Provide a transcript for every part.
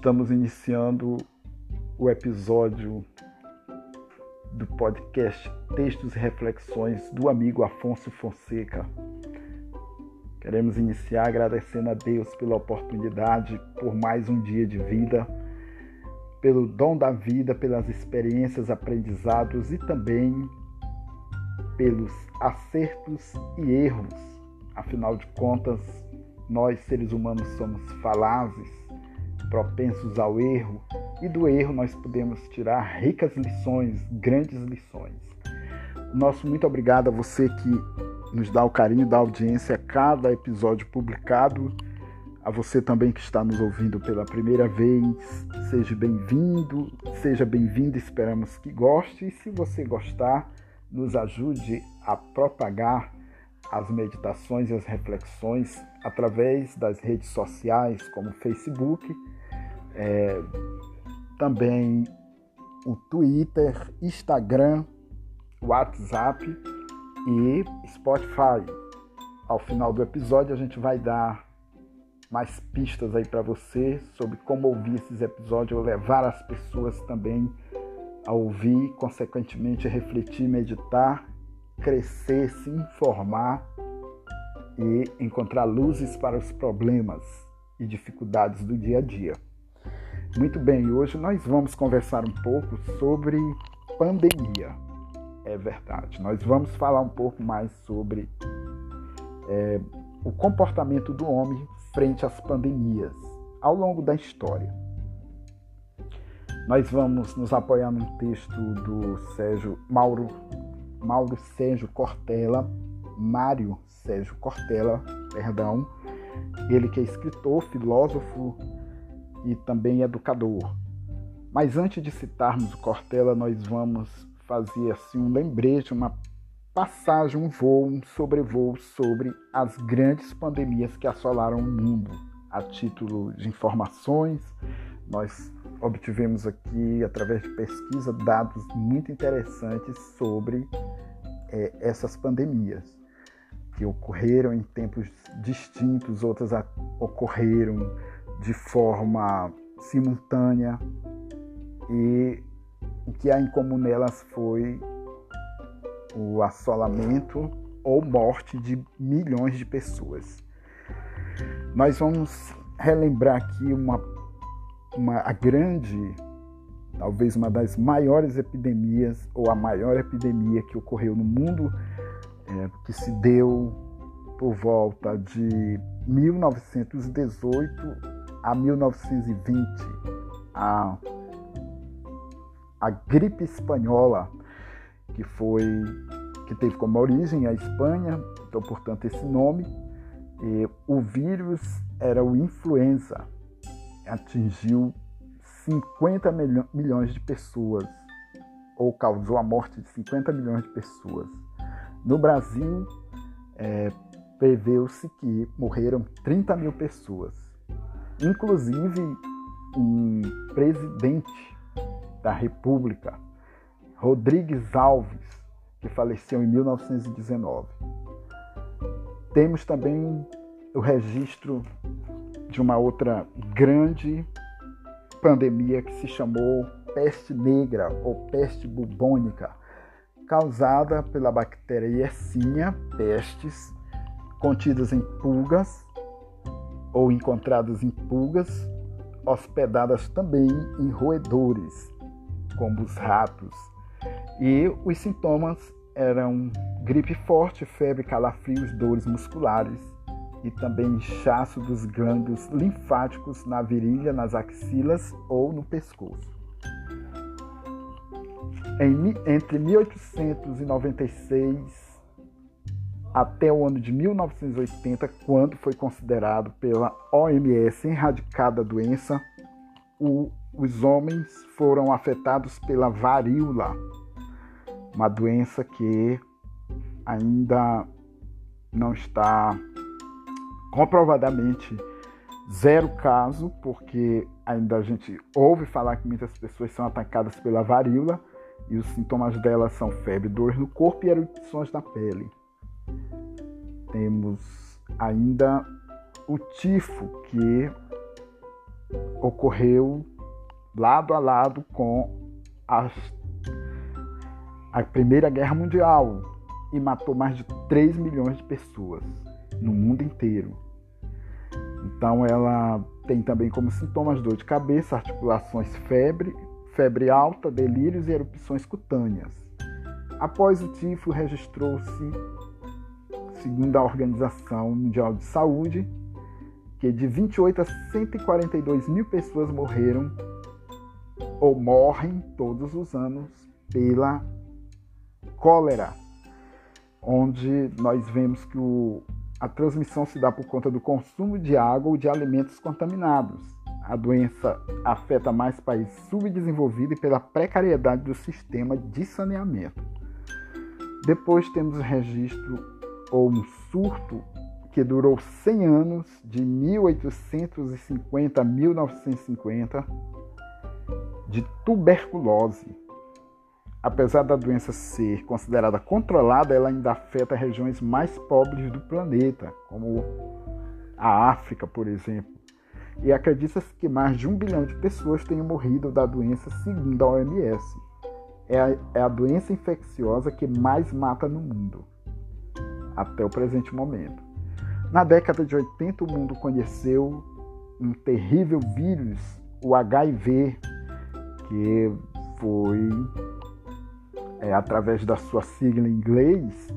Estamos iniciando o episódio do podcast Textos e Reflexões do amigo Afonso Fonseca. Queremos iniciar agradecendo a Deus pela oportunidade, por mais um dia de vida, pelo dom da vida, pelas experiências, aprendizados e também pelos acertos e erros. Afinal de contas, nós seres humanos somos falazes propensos ao erro, e do erro nós podemos tirar ricas lições, grandes lições. Nosso muito obrigado a você que nos dá o carinho da audiência a cada episódio publicado. A você também que está nos ouvindo pela primeira vez, seja bem-vindo, seja bem-vindo, esperamos que goste. E se você gostar, nos ajude a propagar as meditações e as reflexões através das redes sociais como Facebook é, também o Twitter, Instagram, WhatsApp e Spotify. Ao final do episódio a gente vai dar mais pistas aí para você sobre como ouvir esses episódios ou levar as pessoas também a ouvir, consequentemente refletir, meditar, crescer, se informar e encontrar luzes para os problemas e dificuldades do dia a dia. Muito bem, hoje nós vamos conversar um pouco sobre pandemia. É verdade, nós vamos falar um pouco mais sobre é, o comportamento do homem frente às pandemias ao longo da história. Nós vamos nos apoiar num texto do Sérgio Mauro, Mauro Sérgio Cortella, Mário Sérgio Cortella, perdão, ele que é escritor, filósofo, e também educador. Mas antes de citarmos o Cortella, nós vamos fazer assim um lembrete, uma passagem, um voo, um sobrevoo sobre as grandes pandemias que assolaram o mundo. A título de informações, nós obtivemos aqui, através de pesquisa, dados muito interessantes sobre é, essas pandemias que ocorreram em tempos distintos, outras ocorreram de forma simultânea e o que há em comum nelas foi o assolamento ou morte de milhões de pessoas. Nós vamos relembrar aqui uma, uma a grande, talvez uma das maiores epidemias ou a maior epidemia que ocorreu no mundo, é, que se deu por volta de 1918 a 1920, a, a gripe espanhola, que foi que teve como origem a Espanha, então portanto esse nome. E o vírus era o influenza, atingiu 50 milhões de pessoas, ou causou a morte de 50 milhões de pessoas. No Brasil, é, preveu-se que morreram 30 mil pessoas. Inclusive, um presidente da República, Rodrigues Alves, que faleceu em 1919. Temos também o registro de uma outra grande pandemia que se chamou peste negra ou peste bubônica, causada pela bactéria Yersinia pestis, contidas em pulgas ou encontradas em pulgas, hospedadas também em roedores, como os ratos. E os sintomas eram gripe forte, febre, calafrios, dores musculares e também inchaço dos glândulos linfáticos na virilha, nas axilas ou no pescoço. Em, entre 1896 até o ano de 1980, quando foi considerado pela OMS erradicada a doença, o, os homens foram afetados pela varíola, uma doença que ainda não está comprovadamente zero caso, porque ainda a gente ouve falar que muitas pessoas são atacadas pela varíola e os sintomas dela são febre, dor no corpo e erupções na pele. Temos ainda o tifo, que ocorreu lado a lado com as, a Primeira Guerra Mundial e matou mais de 3 milhões de pessoas no mundo inteiro. Então ela tem também como sintomas dor de cabeça, articulações, febre, febre alta, delírios e erupções cutâneas. Após o tifo, registrou-se, segundo a Organização Mundial de Saúde, que de 28 a 142 mil pessoas morreram ou morrem todos os anos pela cólera, onde nós vemos que o, a transmissão se dá por conta do consumo de água ou de alimentos contaminados. A doença afeta mais países subdesenvolvidos e pela precariedade do sistema de saneamento. Depois temos o registro ou um surto que durou 100 anos, de 1850 a 1950, de tuberculose. Apesar da doença ser considerada controlada, ela ainda afeta regiões mais pobres do planeta, como a África, por exemplo. E acredita-se que mais de um bilhão de pessoas tenham morrido da doença, segundo a OMS. É a, é a doença infecciosa que mais mata no mundo, até o presente momento. Na década de 80, o mundo conheceu um terrível vírus, o HIV, que foi, é, através da sua sigla em inglês,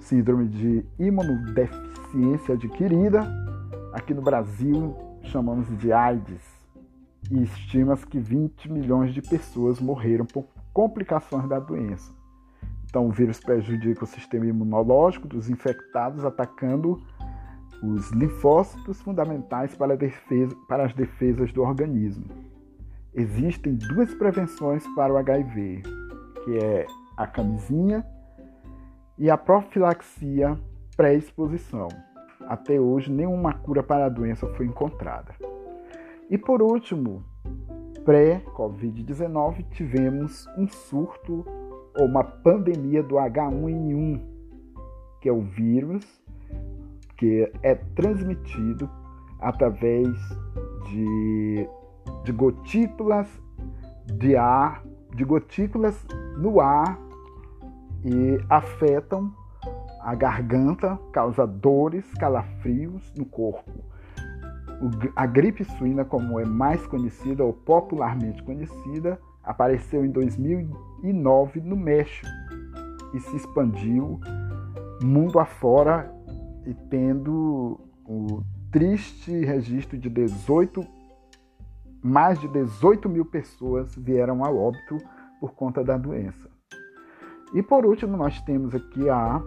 Síndrome de Imunodeficiência Adquirida. Aqui no Brasil, chamamos de AIDS. E estima-se que 20 milhões de pessoas morreram por complicações da doença. Então, o vírus prejudica o sistema imunológico dos infectados, atacando os linfócitos fundamentais para, defesa, para as defesas do organismo. Existem duas prevenções para o HIV, que é a camisinha e a profilaxia pré-exposição. Até hoje, nenhuma cura para a doença foi encontrada. E por último, pré-Covid-19, tivemos um surto ou uma pandemia do H1N1, que é o vírus que é transmitido através de, de gotículas de ar, de gotículas no ar e afetam a garganta, causa dores, calafrios no corpo. A gripe suína, como é mais conhecida ou popularmente conhecida, apareceu em 2009 no México e se expandiu mundo afora e tendo o triste registro de 18, mais de 18 mil pessoas vieram a óbito por conta da doença. E por último, nós temos aqui a,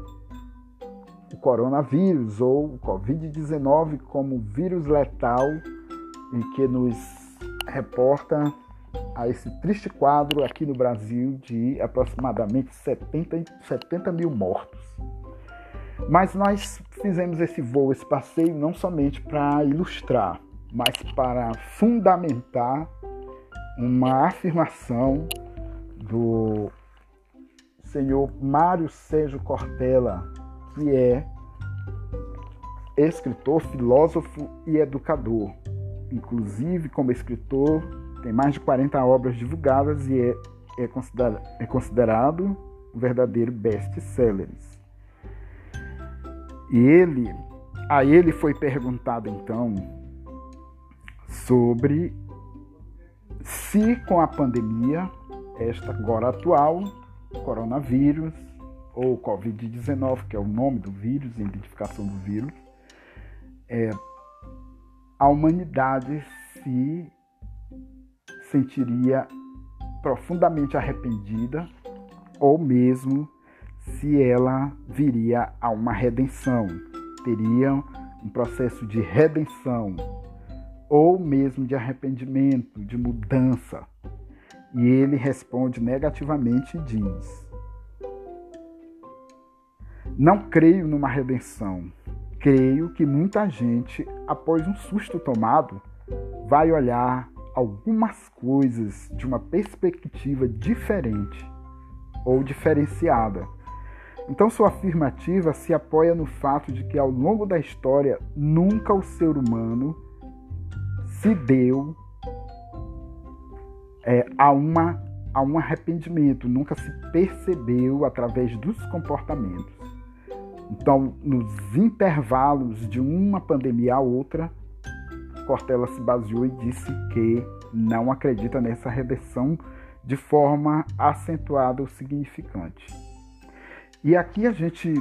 o coronavírus ou o Covid-19 como vírus letal e que nos reporta a esse triste quadro aqui no Brasil de aproximadamente 70, 70 mil mortos. Mas nós fizemos esse voo, esse passeio, não somente para ilustrar, mas para fundamentar uma afirmação do senhor Mário Sérgio Cortella, que é escritor, filósofo e educador. Inclusive, como escritor, tem mais de 40 obras divulgadas e é, é, considerado, é considerado um verdadeiro best-seller. E ele, a ele foi perguntado então sobre se com a pandemia, esta agora atual, coronavírus ou Covid-19, que é o nome do vírus, a identificação do vírus, é, a humanidade se sentiria profundamente arrependida ou mesmo se ela viria a uma redenção, teria um processo de redenção ou mesmo de arrependimento, de mudança. E ele responde negativamente e diz: Não creio numa redenção. Creio que muita gente, após um susto tomado, vai olhar algumas coisas de uma perspectiva diferente ou diferenciada então, sua afirmativa se apoia no fato de que, ao longo da história, nunca o ser humano se deu é, a, uma, a um arrependimento, nunca se percebeu através dos comportamentos. Então, nos intervalos de uma pandemia a outra, Cortella se baseou e disse que não acredita nessa redenção de forma acentuada ou significante. E aqui a gente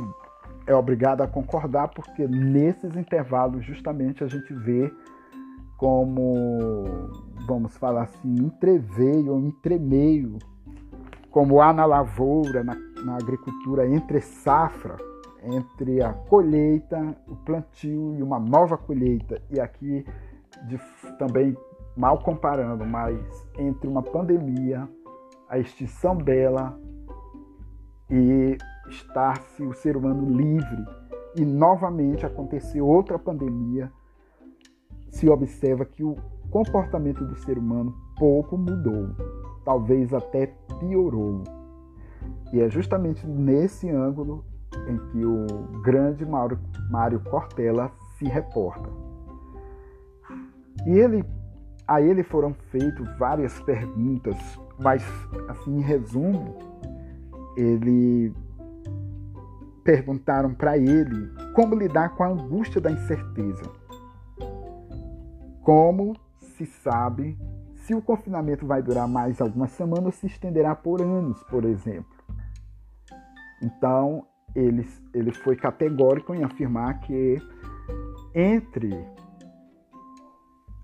é obrigado a concordar, porque nesses intervalos justamente a gente vê como, vamos falar assim, entreveio ou entremeio, como há na lavoura, na, na agricultura, entre safra, entre a colheita, o plantio e uma nova colheita. E aqui de, também mal comparando, mas entre uma pandemia, a extinção dela e estar-se o ser humano livre e novamente acontecer outra pandemia, se observa que o comportamento do ser humano pouco mudou, talvez até piorou. E é justamente nesse ângulo em que o grande Mário Cortella se reporta. E ele, a ele foram feitas várias perguntas, mas assim, em resumo, ele perguntaram para ele como lidar com a angústia da incerteza. Como se sabe se o confinamento vai durar mais algumas semanas ou se estenderá por anos, por exemplo. Então, ele, ele foi categórico em afirmar que entre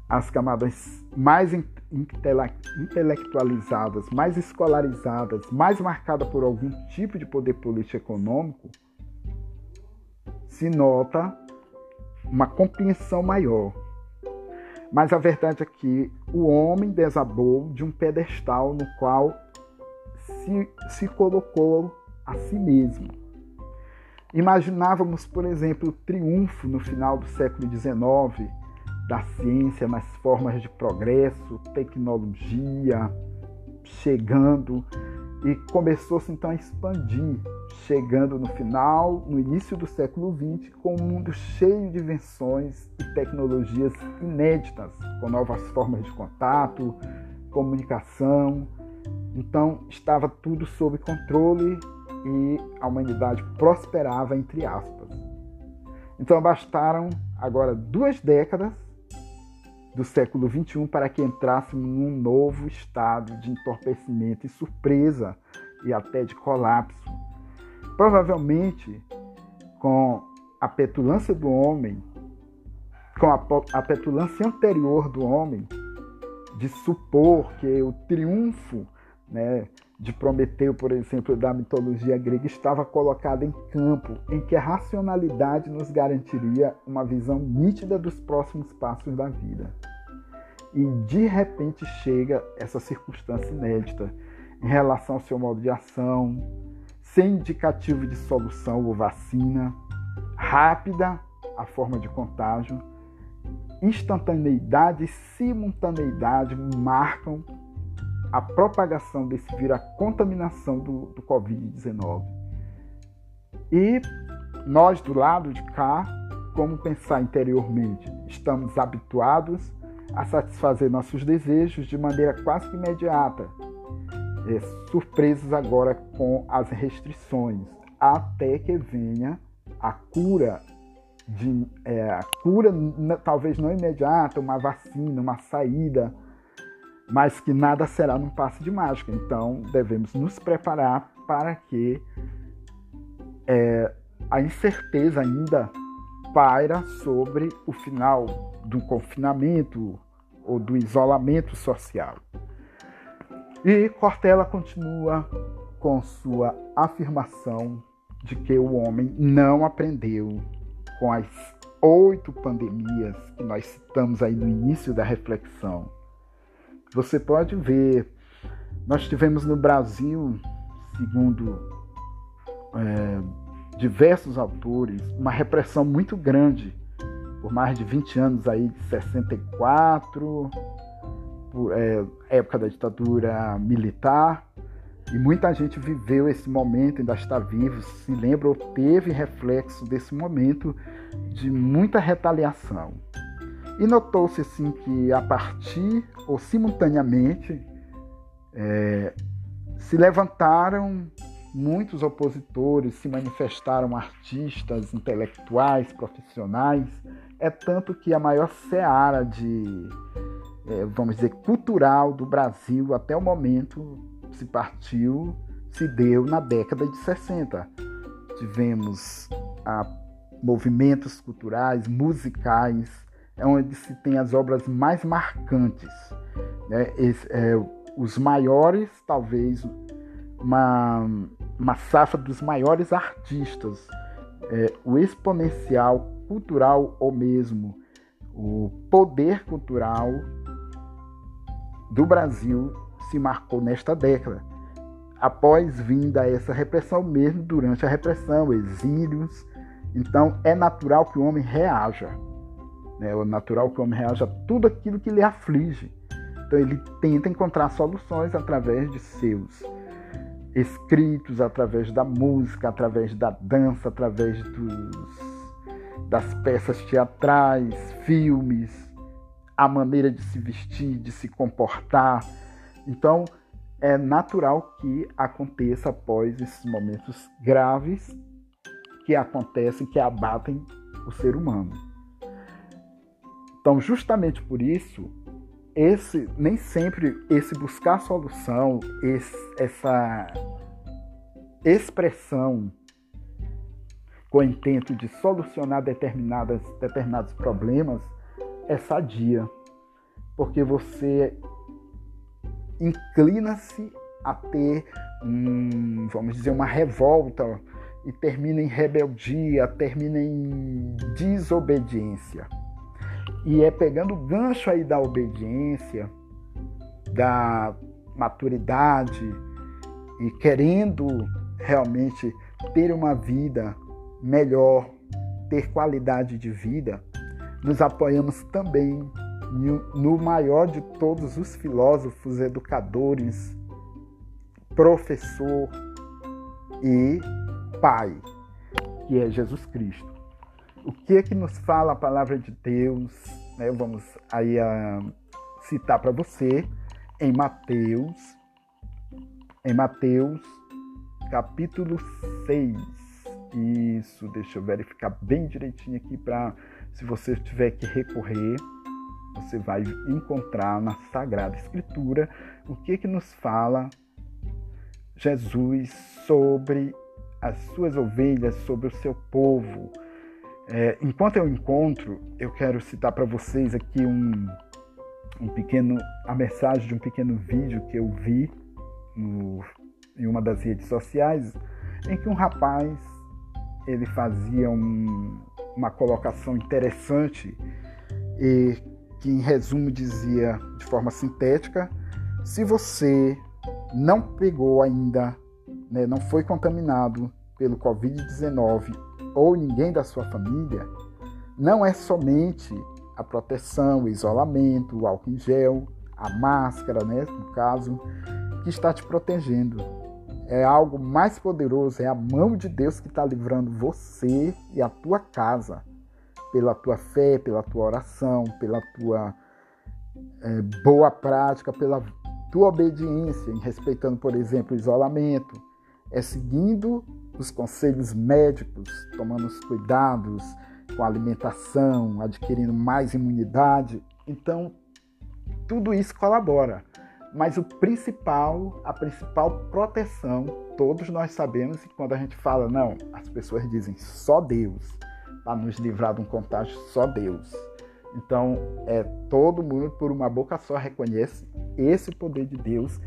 as camadas mais intelectualizadas, mais escolarizadas, mais marcadas por algum tipo de poder político econômico, se nota uma compreensão maior. Mas a verdade é que o homem desabou de um pedestal no qual se, se colocou a si mesmo. Imaginávamos, por exemplo, o triunfo no final do século XIX da ciência nas formas de progresso, tecnologia chegando e começou-se então a expandir, chegando no final, no início do século XX, com um mundo cheio de invenções e tecnologias inéditas, com novas formas de contato, comunicação. Então estava tudo sob controle e a humanidade prosperava entre aspas. Então bastaram agora duas décadas do século XXI para que entrássemos num novo estado de entorpecimento e surpresa e até de colapso. Provavelmente com a petulância do homem, com a, a petulância anterior do homem, de supor que o triunfo né, de Prometeu, por exemplo, da mitologia grega, estava colocado em campo, em que a racionalidade nos garantiria uma visão nítida dos próximos passos da vida. E de repente chega essa circunstância inédita em relação ao seu modo de ação, sem indicativo de solução ou vacina, rápida a forma de contágio, instantaneidade e simultaneidade marcam a propagação desse vírus, a contaminação do, do Covid-19. E nós, do lado de cá, como pensar interiormente? Estamos habituados a satisfazer nossos desejos de maneira quase que imediata, é, surpresos agora com as restrições, até que venha a cura de é, a cura talvez não imediata, uma vacina, uma saída mas que nada será num passe de mágica. Então, devemos nos preparar para que é, a incerteza ainda paira sobre o final do confinamento ou do isolamento social. E Cortella continua com sua afirmação de que o homem não aprendeu com as oito pandemias que nós citamos aí no início da reflexão você pode ver, nós tivemos no Brasil, segundo é, diversos autores, uma repressão muito grande por mais de 20 anos aí, de 64, por, é, época da ditadura militar, e muita gente viveu esse momento, ainda está vivo, se lembra ou teve reflexo desse momento de muita retaliação. E notou-se assim que a partir ou simultaneamente é, se levantaram muitos opositores, se manifestaram artistas, intelectuais, profissionais. É tanto que a maior seara de, é, vamos dizer, cultural do Brasil até o momento se partiu, se deu na década de 60. Tivemos a, movimentos culturais, musicais, é onde se tem as obras mais marcantes. Né? Esse, é, os maiores, talvez, uma, uma safra dos maiores artistas, é, o exponencial cultural ou mesmo o poder cultural do Brasil se marcou nesta década. Após vinda essa repressão, mesmo durante a repressão, exílios, então é natural que o homem reaja. Né? É natural que o homem reaja a tudo aquilo que lhe aflige. Então ele tenta encontrar soluções através de seus escritos, através da música, através da dança, através dos, das peças teatrais, filmes, a maneira de se vestir, de se comportar. Então é natural que aconteça após esses momentos graves que acontecem, que abatem o ser humano. Então, justamente por isso, esse nem sempre esse buscar solução, esse, essa expressão com o intento de solucionar determinadas, determinados problemas é sadia, porque você inclina-se a ter, vamos dizer, uma revolta e termina em rebeldia, termina em desobediência. E é pegando o gancho aí da obediência, da maturidade e querendo realmente ter uma vida melhor, ter qualidade de vida, nos apoiamos também no maior de todos os filósofos, educadores, professor e pai, que é Jesus Cristo o que é que nos fala a palavra de Deus, né? Vamos aí a citar para você em Mateus, em Mateus, capítulo 6. Isso, deixa eu verificar bem direitinho aqui para se você tiver que recorrer, você vai encontrar na Sagrada Escritura o que é que nos fala Jesus sobre as suas ovelhas, sobre o seu povo é, enquanto eu encontro, eu quero citar para vocês aqui um, um pequeno, a mensagem de um pequeno vídeo que eu vi no, em uma das redes sociais, em que um rapaz ele fazia um, uma colocação interessante e que em resumo dizia de forma sintética: se você não pegou ainda, né, não foi contaminado pelo Covid-19 ou ninguém da sua família, não é somente a proteção, o isolamento, o álcool em gel, a máscara, né, no caso, que está te protegendo. É algo mais poderoso, é a mão de Deus que está livrando você e a tua casa pela tua fé, pela tua oração, pela tua é, boa prática, pela tua obediência, em respeitando, por exemplo, o isolamento, é seguindo os conselhos médicos, tomando os cuidados com a alimentação, adquirindo mais imunidade. Então, tudo isso colabora. Mas o principal, a principal proteção, todos nós sabemos que quando a gente fala, não, as pessoas dizem só Deus, para nos livrar de um contágio, só Deus. Então, é todo mundo por uma boca só reconhece esse poder de Deus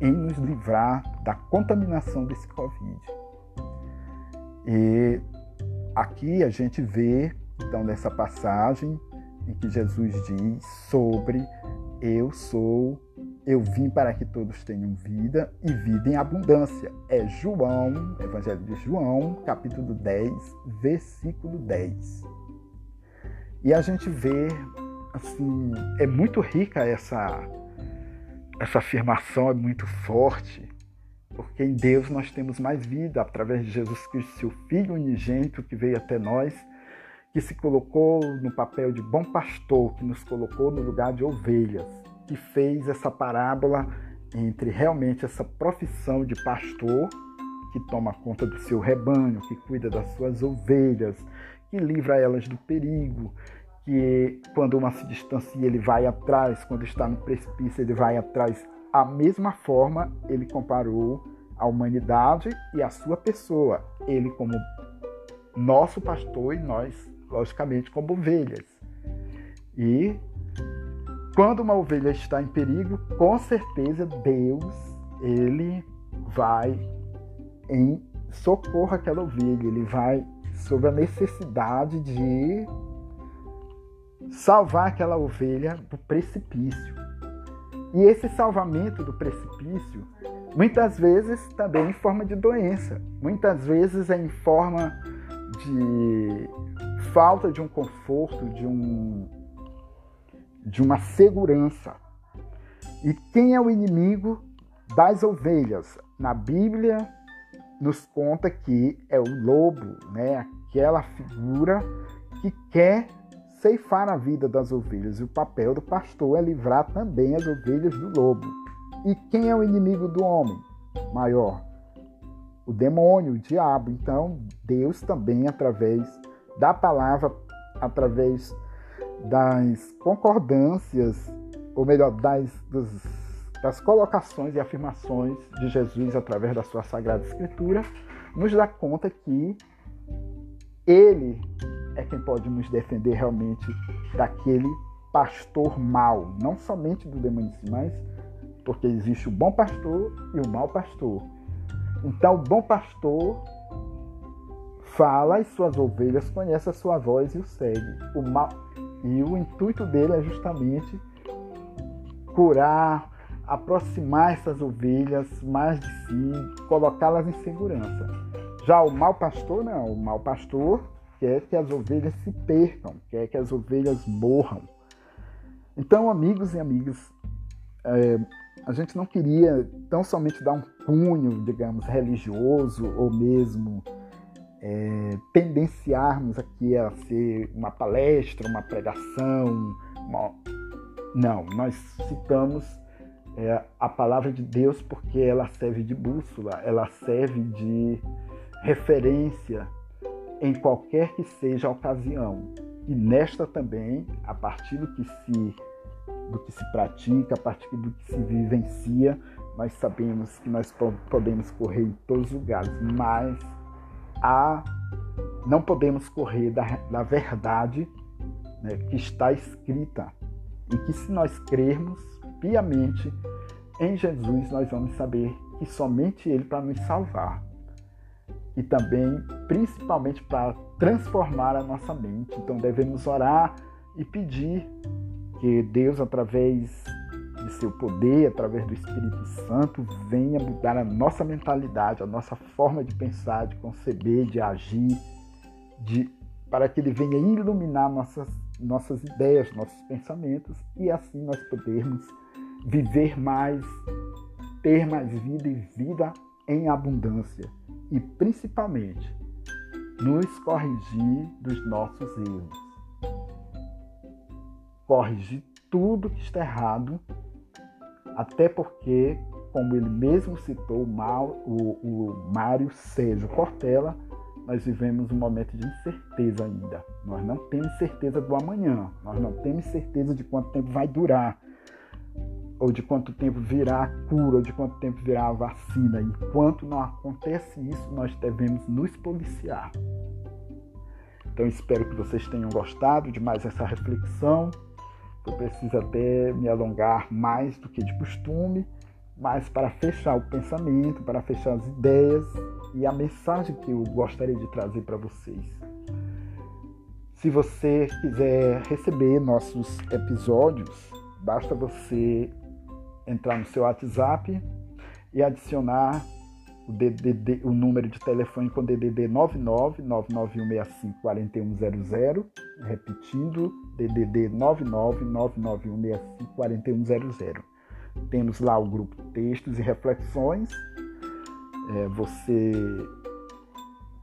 em nos livrar da contaminação desse Covid. E aqui a gente vê, então, nessa passagem em que Jesus diz sobre eu sou, eu vim para que todos tenham vida e vida em abundância. É João, Evangelho de João, capítulo 10, versículo 10. E a gente vê, assim, é muito rica essa, essa afirmação, é muito forte, porque em Deus nós temos mais vida através de Jesus Cristo, seu Filho unigênito que veio até nós, que se colocou no papel de bom pastor, que nos colocou no lugar de ovelhas, que fez essa parábola entre realmente essa profissão de pastor, que toma conta do seu rebanho, que cuida das suas ovelhas, que livra elas do perigo, que quando uma se distancia ele vai atrás, quando está no precipício ele vai atrás. A mesma forma ele comparou a humanidade e a sua pessoa, ele como nosso pastor e nós, logicamente, como ovelhas. E quando uma ovelha está em perigo, com certeza Deus ele vai em socorro àquela ovelha, ele vai sobre a necessidade de salvar aquela ovelha do precipício. E esse salvamento do precipício, muitas vezes também em forma de doença, muitas vezes é em forma de falta de um conforto, de um de uma segurança. E quem é o inimigo das ovelhas? Na Bíblia nos conta que é o lobo, né? Aquela figura que quer ceifar a vida das ovelhas. E o papel do pastor é livrar também as ovelhas do lobo. E quem é o inimigo do homem maior? O demônio, o diabo. Então, Deus também, através da palavra, através das concordâncias, ou melhor, das, dos, das colocações e afirmações de Jesus através da sua Sagrada Escritura, nos dá conta que ele é quem pode nos defender realmente daquele pastor mau, não somente do demônio, mas porque existe o bom pastor e o mau pastor. Então, o bom pastor fala e suas ovelhas conhecem a sua voz e o segue. O mal e o intuito dele é justamente curar, aproximar essas ovelhas mais de si, colocá-las em segurança. Já o mau pastor não, o mau pastor quer que as ovelhas se percam, quer que as ovelhas morram. Então, amigos e amigas, é, a gente não queria tão somente dar um cunho, digamos, religioso ou mesmo é, tendenciarmos aqui a ser uma palestra, uma pregação. Uma... Não, nós citamos é, a palavra de Deus porque ela serve de bússola, ela serve de referência em qualquer que seja a ocasião. E nesta também, a partir do que se do que se pratica, a partir do que se vivencia, nós sabemos que nós podemos correr em todos os lugares, mas a, não podemos correr da, da verdade né, que está escrita e que se nós crermos piamente em Jesus, nós vamos saber que somente Ele para nos salvar e também, principalmente, para transformar a nossa mente. Então, devemos orar e pedir que Deus, através de seu poder, através do Espírito Santo, venha mudar a nossa mentalidade, a nossa forma de pensar, de conceber, de agir, de, para que Ele venha iluminar nossas, nossas ideias, nossos pensamentos e assim nós podermos viver mais, ter mais vida e vida em abundância e principalmente nos corrigir dos nossos erros. Corrigir tudo que está errado, até porque, como ele mesmo citou, o, Mário Sérgio Cortella, nós vivemos um momento de incerteza ainda. Nós não temos certeza do amanhã, nós não temos certeza de quanto tempo vai durar ou de quanto tempo virá a cura, ou de quanto tempo virá a vacina. Enquanto não acontece isso, nós devemos nos policiar. Então espero que vocês tenham gostado de mais essa reflexão. Eu preciso até me alongar mais do que de costume, mas para fechar o pensamento, para fechar as ideias e a mensagem que eu gostaria de trazer para vocês. Se você quiser receber nossos episódios, basta você entrar no seu WhatsApp e adicionar o, DDD, o número de telefone com DDD 99 99165 4100, repetindo, DDD 99 99165 4100. Temos lá o grupo Textos e Reflexões. É, você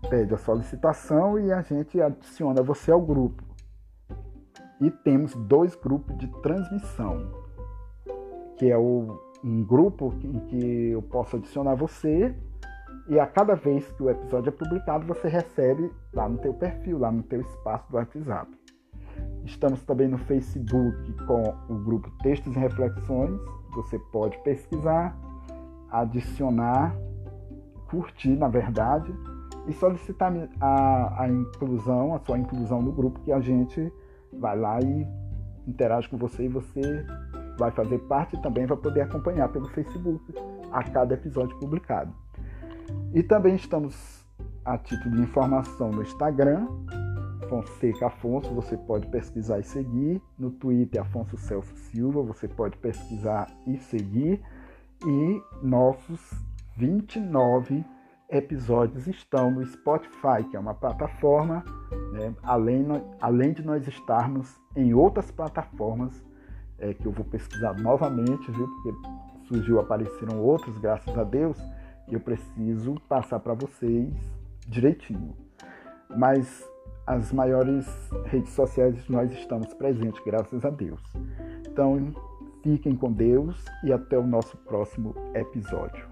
pede a solicitação e a gente adiciona você ao grupo. E temos dois grupos de transmissão, que é o, um grupo em que eu posso adicionar você e a cada vez que o episódio é publicado, você recebe lá no teu perfil, lá no teu espaço do WhatsApp. Estamos também no Facebook com o grupo Textos e Reflexões. Você pode pesquisar, adicionar, curtir, na verdade, e solicitar a, a inclusão, a sua inclusão no grupo, que a gente vai lá e interage com você e você vai fazer parte e também vai poder acompanhar pelo Facebook a cada episódio publicado. E também estamos a título de informação no Instagram, Fonseca Afonso, você pode pesquisar e seguir. No Twitter, Afonso Celso Silva, você pode pesquisar e seguir. E nossos 29 episódios estão no Spotify, que é uma plataforma, né? além, além de nós estarmos em outras plataformas, é, que eu vou pesquisar novamente, viu? Porque surgiu, apareceram outros, graças a Deus, e eu preciso passar para vocês direitinho. Mas as maiores redes sociais nós estamos presentes, graças a Deus. Então, fiquem com Deus e até o nosso próximo episódio.